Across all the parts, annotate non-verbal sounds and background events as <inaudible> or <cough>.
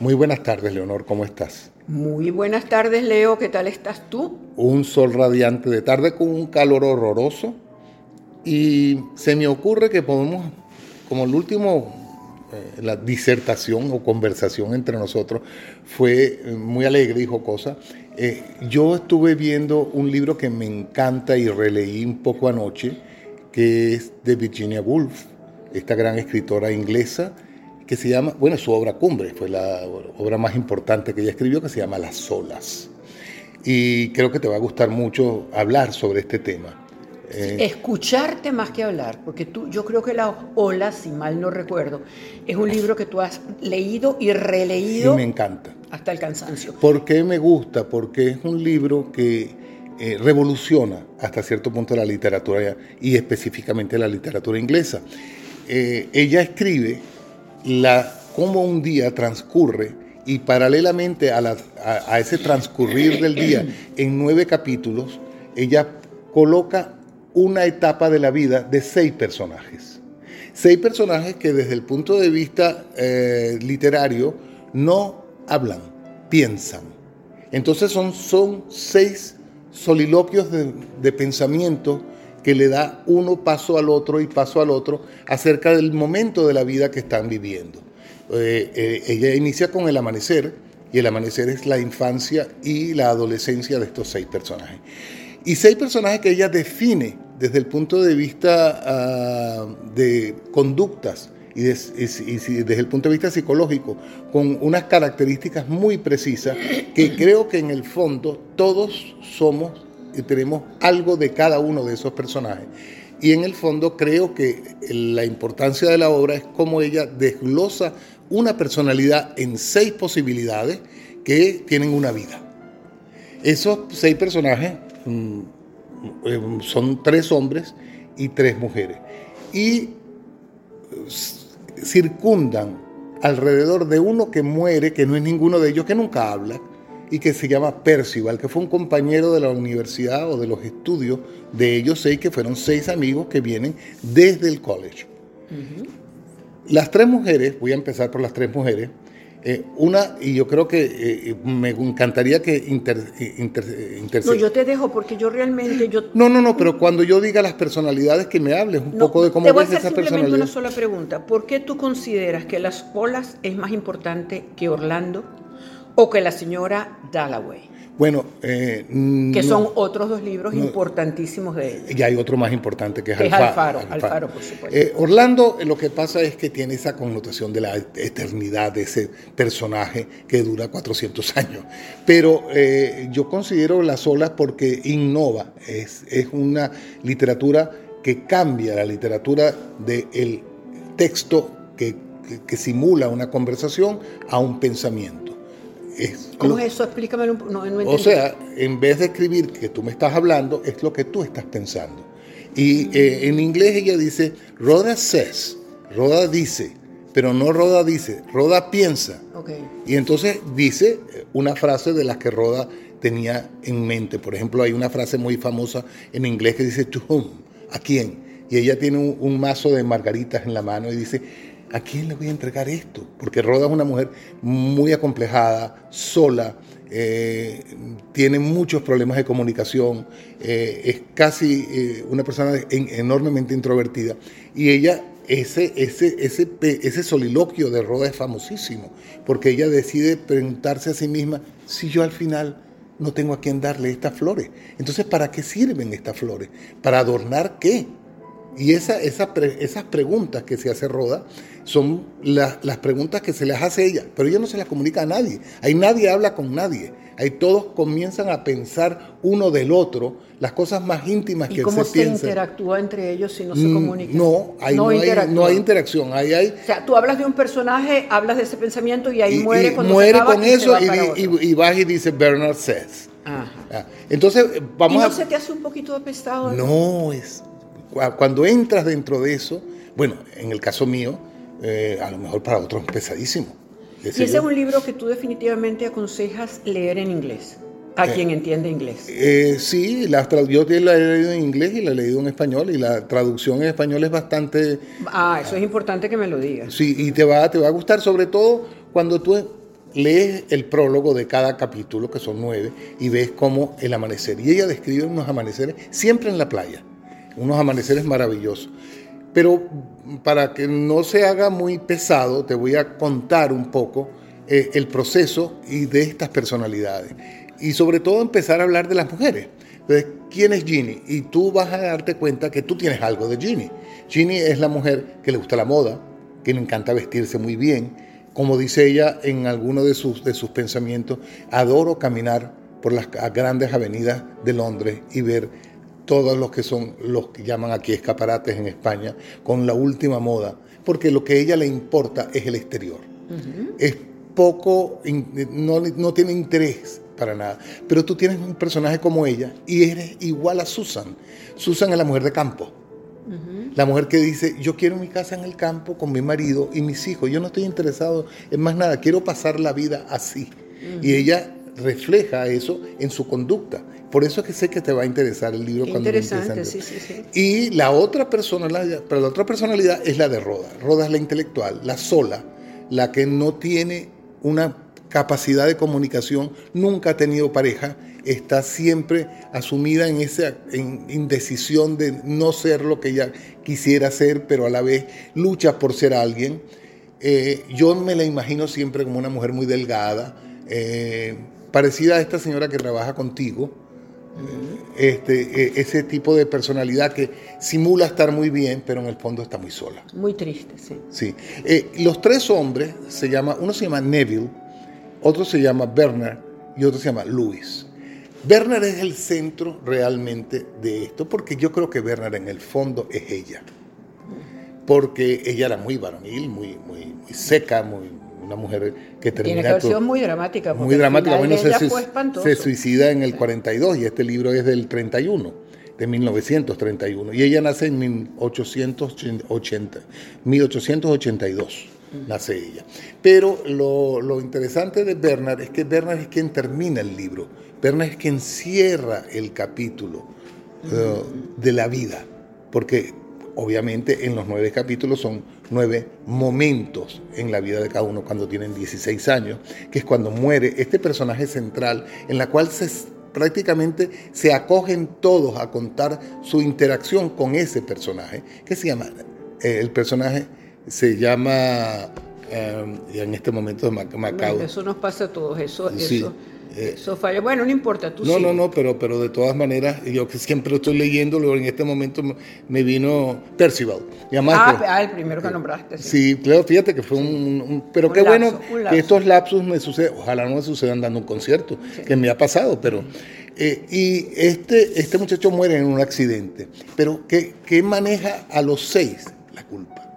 Muy buenas tardes, Leonor, ¿cómo estás? Muy buenas tardes, Leo, ¿qué tal estás tú? Un sol radiante de tarde con un calor horroroso y se me ocurre que podemos, como el último, eh, la disertación o conversación entre nosotros fue eh, muy alegre y jocosa. Eh, yo estuve viendo un libro que me encanta y releí un poco anoche, que es de Virginia Woolf, esta gran escritora inglesa, que se llama, bueno, su obra cumbre, fue la obra más importante que ella escribió, que se llama Las olas. Y creo que te va a gustar mucho hablar sobre este tema. Eh, Escucharte más que hablar, porque tú, yo creo que Las olas, si mal no recuerdo, es un libro que tú has leído y releído. Y me encanta. Hasta el cansancio. ¿Por qué me gusta? Porque es un libro que eh, revoluciona hasta cierto punto la literatura y específicamente la literatura inglesa. Eh, ella escribe la, cómo un día transcurre y paralelamente a, a, ese transcurrir del día, en nueve capítulos, ella coloca una etapa de la vida de seis personajes. Seis personajes que desde el punto de vista eh, literario no hablan, piensan. Entonces son, son seis soliloquios de, de pensamiento que le da uno paso al otro y paso al otro acerca del momento de la vida que están viviendo. Eh, eh, ella inicia con el amanecer, y el amanecer es la infancia y la adolescencia de estos seis personajes. Y seis personajes que ella define desde el punto de vista ah, de conductas y, desde el punto de vista psicológico, con unas características muy precisas que creo que en el fondo todos somos tenemos algo de cada uno de esos personajes. Y en el fondo creo que la importancia de la obra es cómo ella desglosa una personalidad en seis posibilidades que tienen una vida. Esos seis personajes mm, eh, son tres hombres y tres mujeres. Y circundan alrededor de uno que muere, que no es ninguno de ellos, que nunca habla, y que se llama Percival, que fue un compañero de la universidad o de los estudios de ellos seis, que fueron seis amigos que vienen desde el college. Las tres mujeres, voy a empezar por las tres mujeres, eh, una, y yo creo que eh, me encantaría que inter, inter, No, yo te dejo porque yo realmente... Yo... No, no, no, pero cuando yo diga las personalidades, que me hables un poco de cómo te voy ves a hacer simplemente una sola pregunta. ¿Por qué tú consideras que las olas es más importante que Orlando? O que la señora Dalloway. Bueno, eh, que son otros dos libros importantísimos de ella. Y hay otro más importante que es, que Alfaro, Alfaro, por supuesto. Eh, Orlando, lo que pasa es que tiene esa connotación de la eternidad de ese personaje que dura 400 años. Pero eh, yo considero Las olas porque innova, es, es una literatura que cambia la literatura del texto que, que simula una conversación a un pensamiento. ¿Cómo es eso? Explícame un no, no O sea, en vez de escribir que tú me estás hablando, es lo que tú estás pensando. Y eh, en inglés ella dice, Roda says, Roda dice, pero no Roda dice, Roda piensa. Y entonces dice una frase de las que Roda tenía en mente. Por ejemplo, hay una frase muy famosa en inglés que dice, to whom, ¿a quién? Y ella tiene un mazo de margaritas en la mano y dice, ¿a quién le voy a entregar esto? Porque Roda es una mujer muy acomplejada, sola, eh, tiene muchos problemas de comunicación, eh, es casi eh, una persona enormemente introvertida. Y ella, ese, ese, ese, ese soliloquio de Roda es famosísimo, porque ella decide preguntarse a sí misma si yo al final no tengo a quién darle estas flores. Entonces, ¿para qué sirven estas flores? ¿Para adornar qué? Y esa, esas preguntas que se hace Roda son las preguntas que se les hace a ella, pero ella no se las comunica a nadie. Ahí nadie habla con nadie. Ahí todos comienzan a pensar uno del otro las cosas más íntimas que se piensan. ¿Y cómo se interactúa entre ellos si no se mm, comunican? No, ahí no, hay, no, hay, interacción. Ahí hay, o sea, tú hablas de un personaje, hablas de ese pensamiento y ahí muere cuando muere con eso y, vas y dices Bernard says. Ajá. Entonces, vamos ¿Y no a... se te hace un poquito de pesado? No, es cuando entras dentro de eso, bueno, en el caso mío, eh, a lo mejor para otros es pesadísimo. Y ese es un libro que tú definitivamente aconsejas leer en inglés, a eh, quien entiende inglés. Eh, sí, la, yo la he leído en inglés y la he leído en español y la traducción en español es bastante... Ah, eso es importante que me lo digas. Sí, y te va, te va a gustar sobre todo cuando tú lees el prólogo de cada capítulo, que son nueve, y ves cómo el amanecer. Y ella describe unos amaneceres siempre en la playa, unos amaneceres maravillosos. Pero para que no se haga muy pesado, te voy a contar un poco eh, el proceso y de estas personalidades. Y sobre todo empezar a hablar de las mujeres. Entonces, ¿quién es Ginny? Y tú vas a darte cuenta que tú tienes algo de Ginny. Ginny es la mujer que le gusta la moda, que le encanta vestirse muy bien. Como dice ella en alguno de sus, de sus pensamientos, adoro caminar por las grandes avenidas de Londres y ver todos los que son los que llaman aquí escaparates en España con la última moda, porque lo que a ella le importa es el exterior. Es poco, no, no tiene interés para nada. Pero tú tienes un personaje como ella y eres igual a Susan. Susan es la mujer de campo. La mujer que dice, yo quiero mi casa en el campo con mi marido y mis hijos. Yo no estoy interesado en más nada. Quiero pasar la vida así. Y ella refleja eso en su conducta. Por eso es que sé que te va a interesar el libro cuando interesante, sí, sí, sí. Y la otra personalidad, pero la otra personalidad es la de Roda. Roda es la intelectual, la sola, la que no tiene una capacidad de comunicación, nunca ha tenido pareja, está siempre asumida en esa indecisión de no ser lo que ella quisiera ser, pero a la vez lucha por ser alguien. Eh, yo me la imagino siempre como una mujer muy delgada, eh, parecida a esta señora que trabaja contigo, este, eh, ese tipo de personalidad que simula estar muy bien, pero en el fondo está muy sola. Muy triste, sí. Sí. los tres hombres, se llama, uno se llama Neville, otro se llama Bernard y otro se llama Louis. Bernard es el centro realmente de esto, porque yo creo que Bernard en el fondo es ella. Porque ella era muy varonil, muy, muy, muy seca, muy, una mujer que termina... Tiene que muy dramática. Muy dramática. Bueno, se, se, suicida en el 42 y este libro es del 31, de 1931. Y ella nace en 1880, 1882 nace ella. Pero lo, interesante de Bernard es que Bernard es quien termina el libro. Bernard es quien cierra el capítulo eh, de la vida. Porque obviamente en los nueve capítulos son nueve momentos en la vida de cada uno cuando tienen 16 años, que es cuando muere este personaje central en la cual se prácticamente se acogen todos a contar su interacción con ese personaje, que se llama eh, el personaje se llama, eh, y en este momento Macao. eso nos pasa a todos, eso, eso, eh, eso falla. Bueno, no importa, tú No, no, no, pero, pero de todas maneras, yo que siempre estoy leyendo, en este momento me vino Percival. Ah, ah, el primero que nombraste. Sí, claro, fíjate que fue un... pero qué bueno que estos lapsus me suceden, ojalá no me sucedan dando un concierto, que me ha pasado, pero... Eh, y este, este muchacho muere en un accidente, pero ¿qué, ¿qué maneja a los seis? La culpa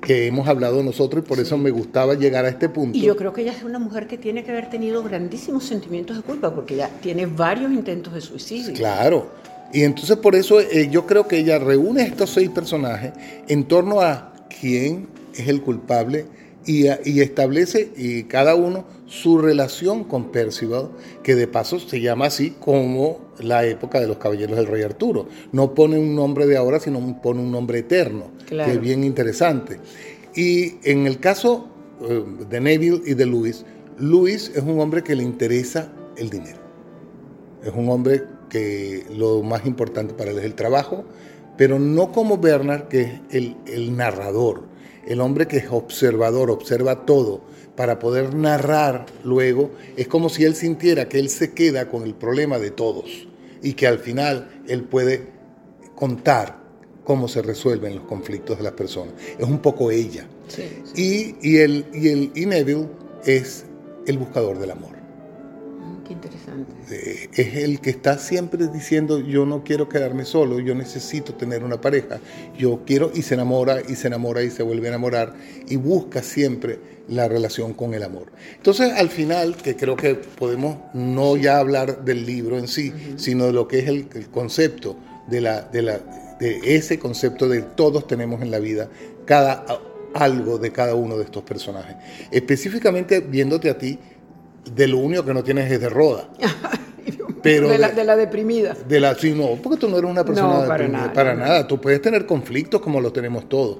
que, hemos hablado nosotros y por eso me gustaba llegar a este punto. Y yo creo que ella es una mujer que tiene que haber tenido grandísimos sentimientos de culpa porque ella tiene varios intentos de suicidio. Claro. Y entonces por eso eh, yo creo que ella reúne estos seis personajes en torno a quién es el culpable y, establece y cada uno su relación con Percival, que de paso se llama así como la época de los caballeros del rey Arturo. No pone un nombre de ahora, sino pone un nombre eterno, que es bien interesante. Y en el caso eh, de Neville y de Luis, Luis es un hombre que le interesa el dinero. Es un hombre que lo más importante para él es el trabajo, pero no como Bernard, que es el, el narrador el hombre que es observador, observa todo, para poder narrar luego, es como si él sintiera que él se queda con el problema de todos y que al final él puede contar cómo se resuelven los conflictos de las personas. Es un poco ella. Y, y, el, y el y Neville es el buscador del amor es el que está siempre diciendo, yo no quiero quedarme solo, yo necesito tener una pareja, yo quiero, y se enamora, y se enamora, y se vuelve a enamorar, y busca siempre la relación con el amor. Entonces, al final, que creo que podemos no ya hablar del libro en sí, sino de lo que es el, concepto, de, la, de, la, de ese concepto de todos tenemos en la vida, cada algo de cada uno de estos personajes. Específicamente viéndote a ti, de lo único que no tienes es de roda. <laughs> Pero de, la, deprimida. De la, sí, no, porque tú no eres una persona para Nada, para nada. Tú puedes tener conflictos como los tenemos todos.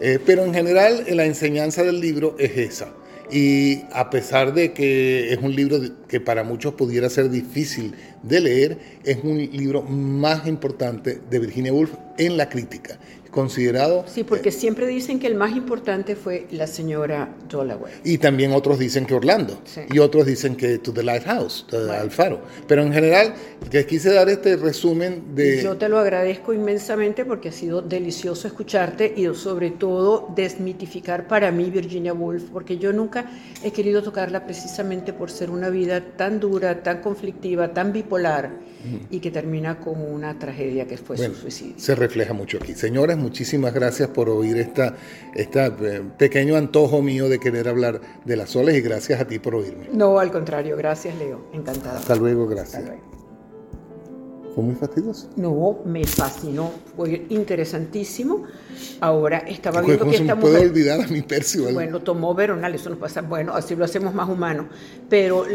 Eh, pero en general, la enseñanza del libro es esa. Y a pesar de que es un libro que para muchos pudiera ser difícil de leer, es un libro más importante de Virginia Woolf en la crítica considerado. Sí, porque eh, siempre dicen que el más importante fue la señora Dalloway. Y también otros dicen que Orlando. Y otros dicen que To the Lighthouse, al faro. Pero en general, que quise dar este resumen de. Yo te lo agradezco inmensamente porque ha sido delicioso escucharte y sobre todo desmitificar para mí Virginia Woolf, porque yo nunca he querido tocarla precisamente por ser una vida tan dura, tan conflictiva, tan bipolar y que termina con una tragedia que fue su suicidio. Se refleja mucho aquí. Señores, muchísimas gracias por oír esta, esta eh, pequeño antojo mío de querer hablar de las soles y gracias a ti por oírme. No, al contrario, gracias Leo, encantada. Hasta luego, gracias. ¿Fue muy fastidioso? No, me fascinó, fue interesantísimo. Ahora estaba viendo que esta mujer... puedo olvidar a mi Percival? Bueno, tomó Veronal, eso nos pasa, bueno, así lo hacemos más humano, pero...